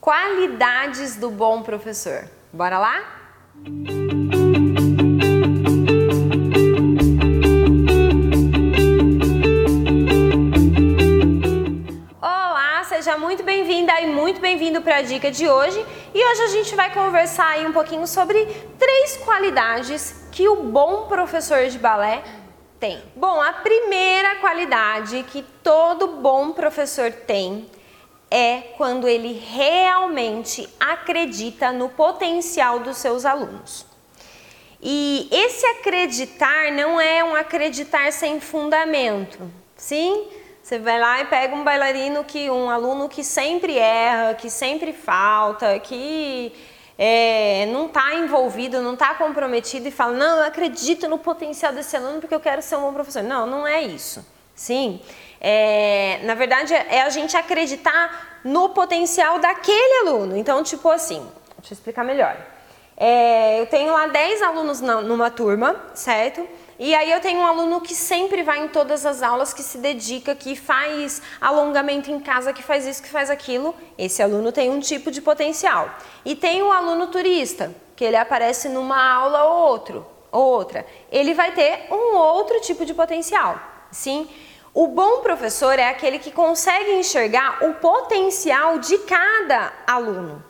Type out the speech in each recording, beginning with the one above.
Qualidades do bom professor. Bora lá? Olá, seja muito bem-vinda e muito bem-vindo para a dica de hoje. E hoje a gente vai conversar aí um pouquinho sobre três qualidades que o bom professor de balé tem. Bom, a primeira qualidade que todo bom professor tem é quando ele realmente acredita no potencial dos seus alunos. E esse acreditar não é um acreditar sem fundamento, sim? Você vai lá e pega um bailarino que um aluno que sempre erra, que sempre falta, que é, não está envolvido, não está comprometido e fala, não, eu acredito no potencial desse aluno porque eu quero ser um bom professor. Não, não é isso. Sim, é, na verdade, é a gente acreditar no potencial daquele aluno. Então, tipo assim, deixa eu explicar melhor. É, eu tenho lá 10 alunos na, numa turma, certo? E aí eu tenho um aluno que sempre vai em todas as aulas, que se dedica, que faz alongamento em casa, que faz isso, que faz aquilo. Esse aluno tem um tipo de potencial. E tem o aluno turista, que ele aparece numa aula ou outro, ou outra. Ele vai ter um outro tipo de potencial. Sim? O bom professor é aquele que consegue enxergar o potencial de cada aluno.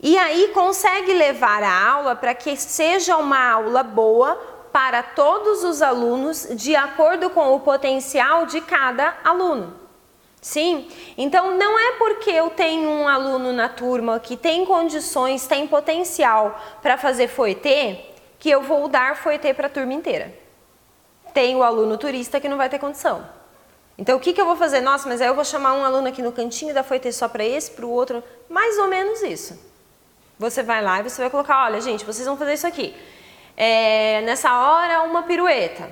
E aí consegue levar a aula para que seja uma aula boa para todos os alunos de acordo com o potencial de cada aluno. Sim, então não é porque eu tenho um aluno na turma que tem condições, tem potencial para fazer foetê, que eu vou dar foetê para a turma inteira. Tem o aluno turista que não vai ter condição. Então, o que, que eu vou fazer? Nossa, mas aí eu vou chamar um aluno aqui no cantinho da foi ter só para esse, para o outro. Mais ou menos isso. Você vai lá e você vai colocar, olha, gente, vocês vão fazer isso aqui. É, nessa hora, uma pirueta.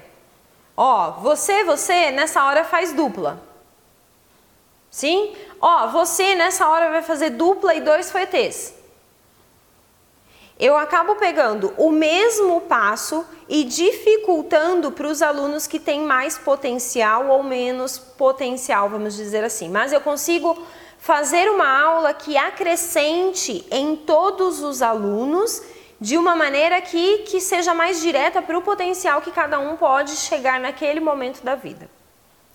Ó, você, você, nessa hora faz dupla. Sim? Ó, você, nessa hora, vai fazer dupla e dois foetês eu acabo pegando o mesmo passo e dificultando para os alunos que têm mais potencial ou menos potencial, vamos dizer assim. Mas eu consigo fazer uma aula que acrescente em todos os alunos de uma maneira que, que seja mais direta para o potencial que cada um pode chegar naquele momento da vida.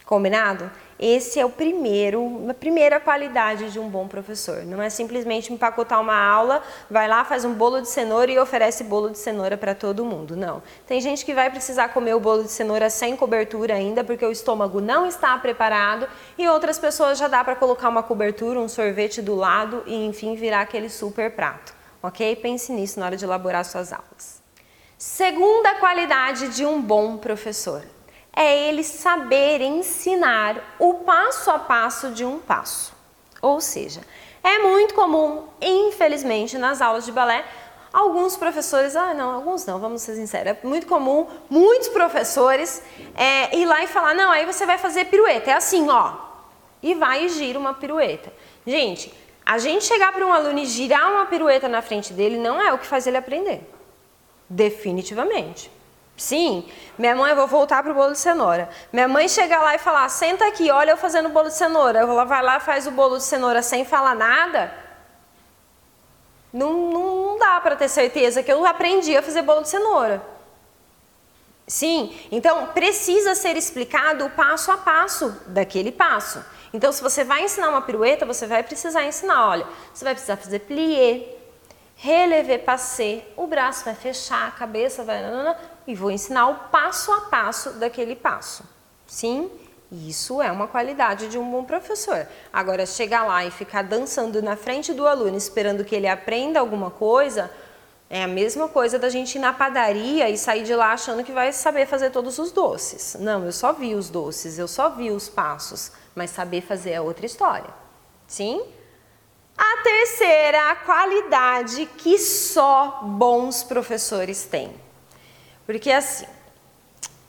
Combinado? Esse é o primeiro, a primeira qualidade de um bom professor. Não é simplesmente empacotar uma aula, vai lá, faz um bolo de cenoura e oferece bolo de cenoura para todo mundo. Não. Tem gente que vai precisar comer o bolo de cenoura sem cobertura ainda, porque o estômago não está preparado, e outras pessoas já dá para colocar uma cobertura, um sorvete do lado e enfim virar aquele super prato. OK? Pense nisso na hora de elaborar suas aulas. Segunda qualidade de um bom professor é ele saber ensinar o passo a passo de um passo. Ou seja, é muito comum, infelizmente, nas aulas de balé, alguns professores, ah não, alguns não, vamos ser sinceros, é muito comum, muitos professores é, ir lá e falar, não, aí você vai fazer pirueta, é assim, ó, e vai e gira uma pirueta. Gente, a gente chegar para um aluno e girar uma pirueta na frente dele não é o que faz ele aprender, definitivamente. Sim, minha mãe, eu vou voltar pro bolo de cenoura. Minha mãe chega lá e fala, senta aqui, olha eu fazendo bolo de cenoura. Ela vai lá faz o bolo de cenoura sem falar nada. Não, não, não dá para ter certeza que eu aprendi a fazer bolo de cenoura. Sim, então precisa ser explicado o passo a passo daquele passo. Então, se você vai ensinar uma pirueta, você vai precisar ensinar, olha, você vai precisar fazer plié, relevé passé, o braço vai fechar, a cabeça vai e vou ensinar o passo a passo daquele passo. Sim, isso é uma qualidade de um bom professor. Agora, chegar lá e ficar dançando na frente do aluno esperando que ele aprenda alguma coisa, é a mesma coisa da gente ir na padaria e sair de lá achando que vai saber fazer todos os doces. Não, eu só vi os doces, eu só vi os passos, mas saber fazer é outra história. Sim? A terceira qualidade que só bons professores têm porque assim,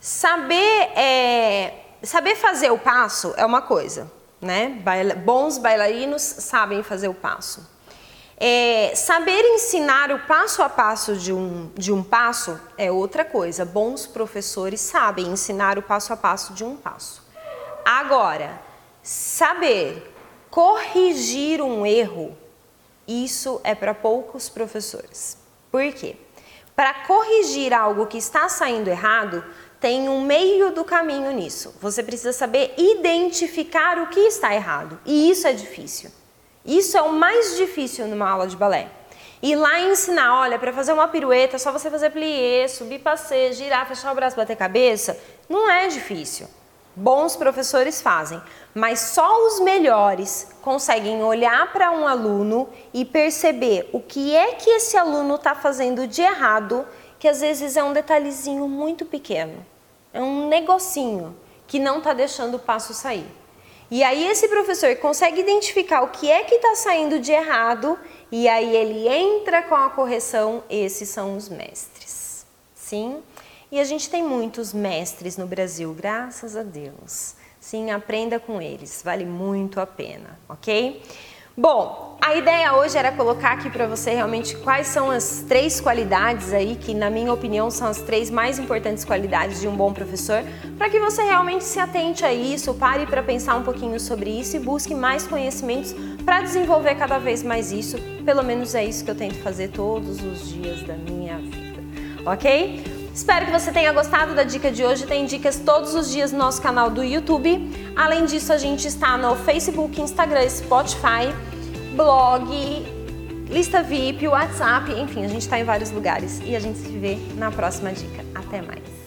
saber, é, saber fazer o passo é uma coisa, né? Baila, bons bailarinos sabem fazer o passo. É, saber ensinar o passo a passo de um, de um passo é outra coisa. Bons professores sabem ensinar o passo a passo de um passo. Agora, saber corrigir um erro Isso é para poucos professores. Por quê? Para corrigir algo que está saindo errado, tem um meio do caminho nisso. Você precisa saber identificar o que está errado. E isso é difícil. Isso é o mais difícil numa aula de balé. E lá ensinar, olha, para fazer uma pirueta, é só você fazer plié, subir passeio, girar, fechar o braço, bater cabeça, não é difícil. Bons professores fazem, mas só os melhores conseguem olhar para um aluno e perceber o que é que esse aluno está fazendo de errado, que às vezes é um detalhezinho muito pequeno, é um negocinho que não está deixando o passo sair. E aí esse professor consegue identificar o que é que está saindo de errado e aí ele entra com a correção. Esses são os mestres. Sim? E a gente tem muitos mestres no Brasil, graças a Deus. Sim, aprenda com eles, vale muito a pena, ok? Bom, a ideia hoje era colocar aqui para você realmente quais são as três qualidades aí que, na minha opinião, são as três mais importantes qualidades de um bom professor, para que você realmente se atente a isso, pare para pensar um pouquinho sobre isso e busque mais conhecimentos para desenvolver cada vez mais isso. Pelo menos é isso que eu tento fazer todos os dias da minha vida, ok? Espero que você tenha gostado da dica de hoje. Tem dicas todos os dias no nosso canal do YouTube. Além disso, a gente está no Facebook, Instagram, Spotify blog, lista VIP, WhatsApp, enfim, a gente está em vários lugares e a gente se vê na próxima dica. Até mais!